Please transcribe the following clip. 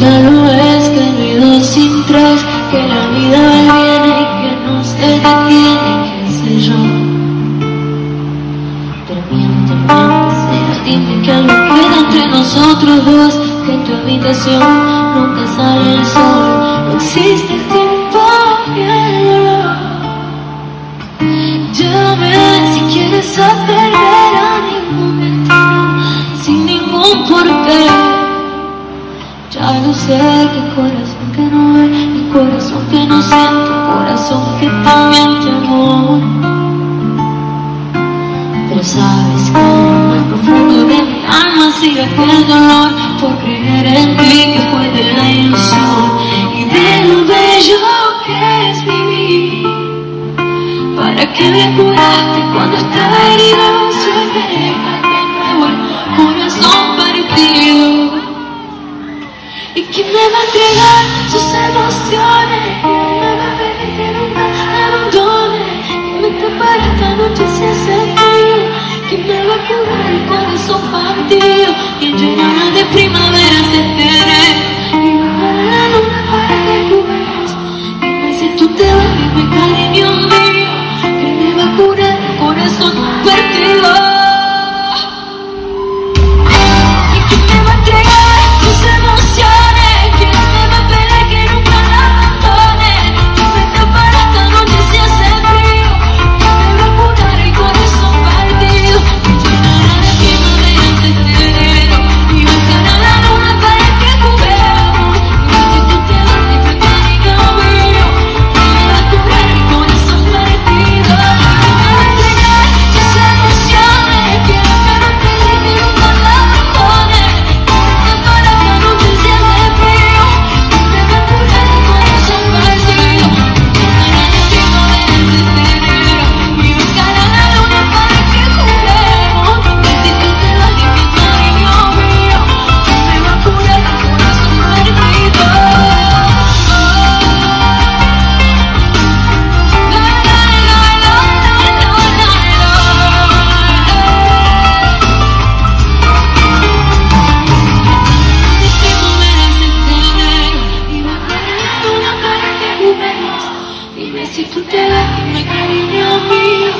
Ya lo ves que no he ido sin tres, que la vida viene y que no se detiene, qué sé yo. Termina, termina, sea, dime que algo queda entre nosotros dos, que en tu habitación nunca sale el sol, no existe el tiempo y el dolor. Llame si quieres saber. Ya no sé qué corazón que no es, mi corazón que no siente, corazón que también te amó. Pero sabes que lo más profundo de mi alma sigue aquel dolor por creer en ti que fue de la ilusión y de lo bello que es vivir. ¿Para que me curaste? y me va a entregar sus emociones. si tú te das mi cariño mío,